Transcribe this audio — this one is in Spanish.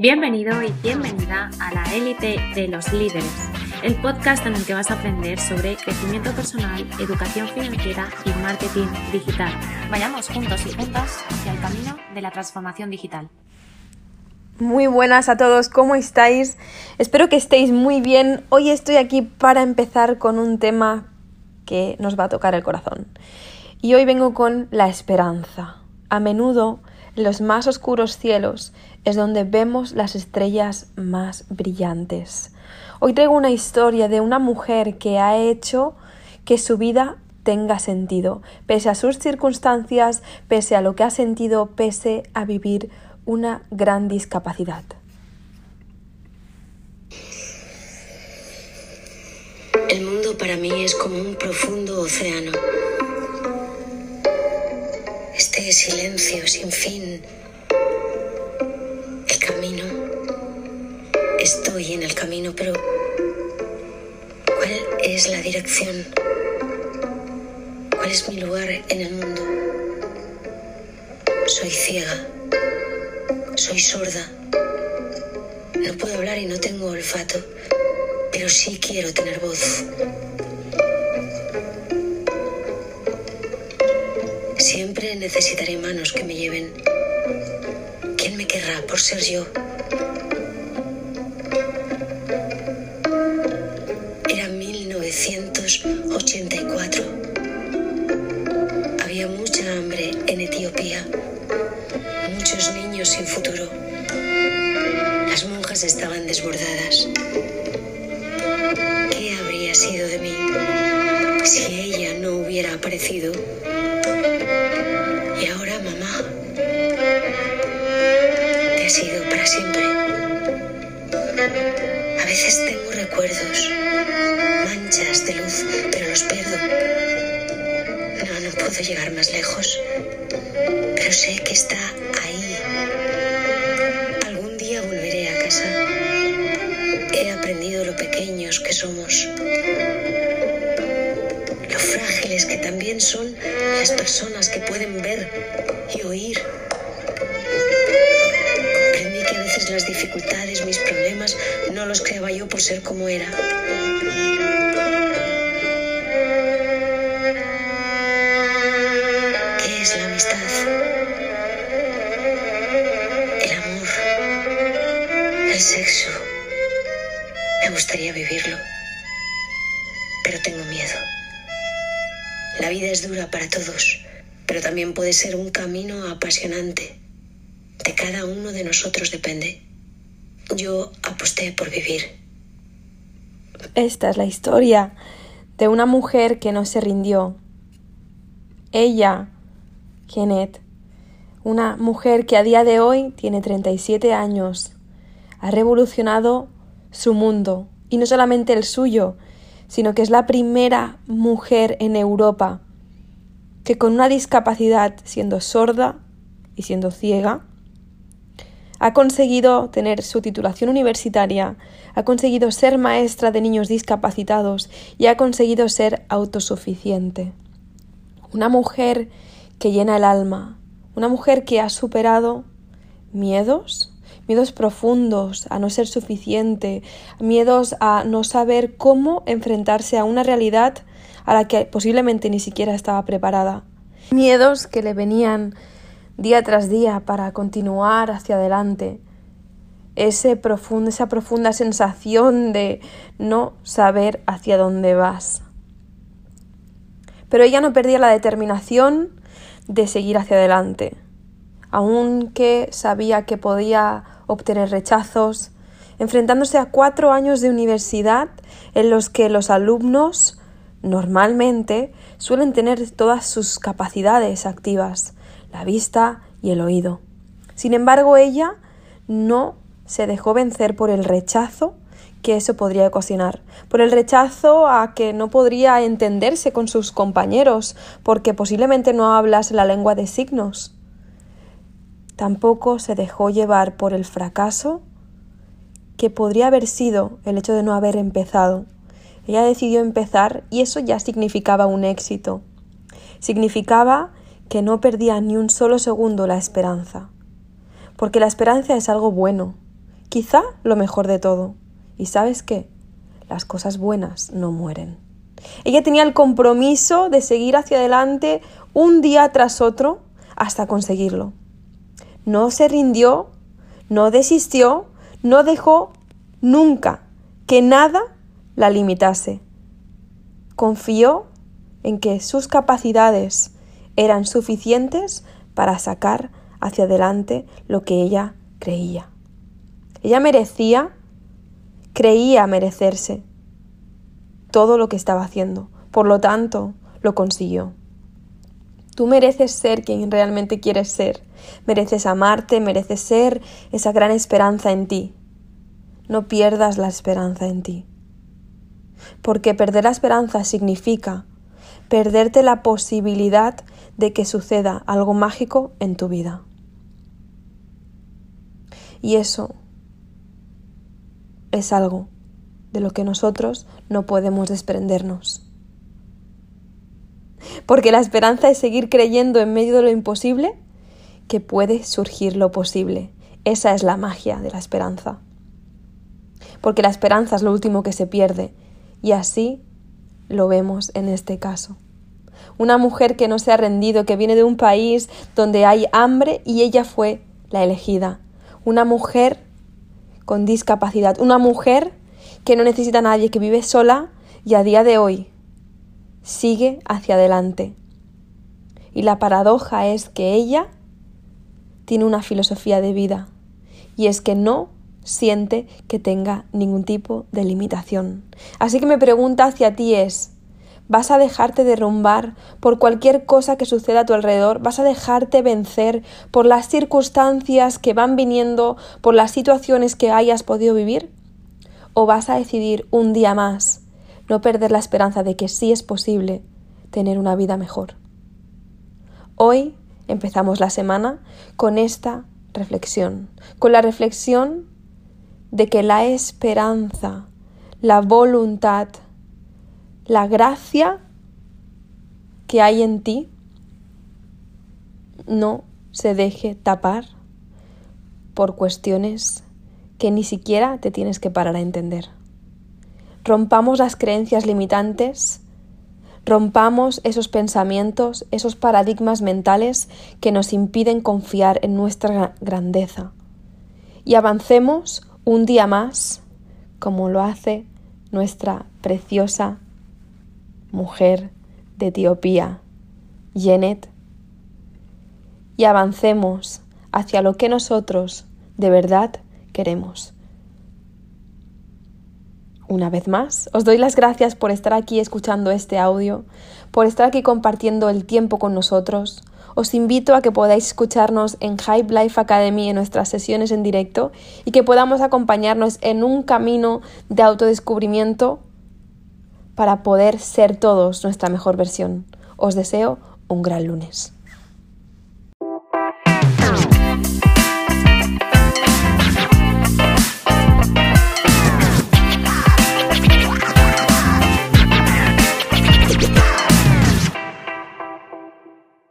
Bienvenido y bienvenida a la élite de los líderes, el podcast en el que vas a aprender sobre crecimiento personal, educación financiera y marketing digital. Vayamos juntos y juntas hacia el camino de la transformación digital. Muy buenas a todos, ¿cómo estáis? Espero que estéis muy bien. Hoy estoy aquí para empezar con un tema que nos va a tocar el corazón. Y hoy vengo con la esperanza. A menudo, los más oscuros cielos es donde vemos las estrellas más brillantes. Hoy traigo una historia de una mujer que ha hecho que su vida tenga sentido, pese a sus circunstancias, pese a lo que ha sentido, pese a vivir una gran discapacidad. El mundo para mí es como un profundo océano. Silencio sin fin Estoy en el camino, pero ¿cuál es la dirección? ¿Cuál es mi lugar en el mundo? Soy ciega. Soy sorda. No puedo hablar y no tengo olfato, pero sí quiero tener voz. Necesitaré manos que me lleven. ¿Quién me querrá por ser yo? estaban desbordadas. ¿Qué habría sido de mí si ella no hubiera aparecido? Y ahora, mamá, te has ido para siempre. A veces tengo recuerdos, manchas de luz, pero los pierdo. No, no puedo llegar más lejos, pero sé que está que somos. También son las personas que pueden ver y oír. Comprendí que a veces las dificultades, mis problemas, no los creaba yo por ser como era. ¿Qué es la amistad? El amor. El sexo me gustaría vivirlo, vida es dura para todos, pero también puede ser un camino apasionante. De cada uno de nosotros depende. Yo aposté por vivir. Esta es la historia de una mujer que no se rindió. Ella, Kenneth, una mujer que a día de hoy tiene 37 años, ha revolucionado su mundo, y no solamente el suyo, sino que es la primera mujer en Europa que con una discapacidad, siendo sorda y siendo ciega, ha conseguido tener su titulación universitaria, ha conseguido ser maestra de niños discapacitados y ha conseguido ser autosuficiente. Una mujer que llena el alma, una mujer que ha superado miedos, miedos profundos a no ser suficiente, miedos a no saber cómo enfrentarse a una realidad a la que posiblemente ni siquiera estaba preparada. Miedos que le venían día tras día para continuar hacia adelante. Ese profundo, esa profunda sensación de no saber hacia dónde vas. Pero ella no perdía la determinación de seguir hacia adelante, aunque sabía que podía obtener rechazos, enfrentándose a cuatro años de universidad en los que los alumnos normalmente suelen tener todas sus capacidades activas, la vista y el oído. Sin embargo, ella no se dejó vencer por el rechazo que eso podría ocasionar, por el rechazo a que no podría entenderse con sus compañeros, porque posiblemente no hablas la lengua de signos. Tampoco se dejó llevar por el fracaso que podría haber sido el hecho de no haber empezado. Ella decidió empezar y eso ya significaba un éxito. Significaba que no perdía ni un solo segundo la esperanza. Porque la esperanza es algo bueno, quizá lo mejor de todo. ¿Y sabes qué? Las cosas buenas no mueren. Ella tenía el compromiso de seguir hacia adelante un día tras otro hasta conseguirlo. No se rindió, no desistió, no dejó nunca que nada la limitase. Confió en que sus capacidades eran suficientes para sacar hacia adelante lo que ella creía. Ella merecía, creía merecerse todo lo que estaba haciendo. Por lo tanto, lo consiguió. Tú mereces ser quien realmente quieres ser. Mereces amarte, mereces ser esa gran esperanza en ti. No pierdas la esperanza en ti. Porque perder la esperanza significa perderte la posibilidad de que suceda algo mágico en tu vida. Y eso es algo de lo que nosotros no podemos desprendernos. Porque la esperanza es seguir creyendo en medio de lo imposible que puede surgir lo posible. Esa es la magia de la esperanza. Porque la esperanza es lo último que se pierde y así lo vemos en este caso. Una mujer que no se ha rendido, que viene de un país donde hay hambre y ella fue la elegida. Una mujer con discapacidad, una mujer que no necesita a nadie, que vive sola y a día de hoy sigue hacia adelante. Y la paradoja es que ella tiene una filosofía de vida y es que no siente que tenga ningún tipo de limitación. Así que mi pregunta hacia ti es, ¿vas a dejarte derrumbar por cualquier cosa que suceda a tu alrededor? ¿Vas a dejarte vencer por las circunstancias que van viniendo, por las situaciones que hayas podido vivir? ¿O vas a decidir un día más no perder la esperanza de que sí es posible tener una vida mejor? Hoy empezamos la semana con esta reflexión, con la reflexión de que la esperanza, la voluntad, la gracia que hay en ti no se deje tapar por cuestiones que ni siquiera te tienes que parar a entender. Rompamos las creencias limitantes, rompamos esos pensamientos, esos paradigmas mentales que nos impiden confiar en nuestra grandeza y avancemos un día más como lo hace nuestra preciosa mujer de Etiopía, Jenet, y avancemos hacia lo que nosotros de verdad queremos. Una vez más, os doy las gracias por estar aquí escuchando este audio, por estar aquí compartiendo el tiempo con nosotros. Os invito a que podáis escucharnos en Hype Life Academy en nuestras sesiones en directo y que podamos acompañarnos en un camino de autodescubrimiento para poder ser todos nuestra mejor versión. Os deseo un gran lunes.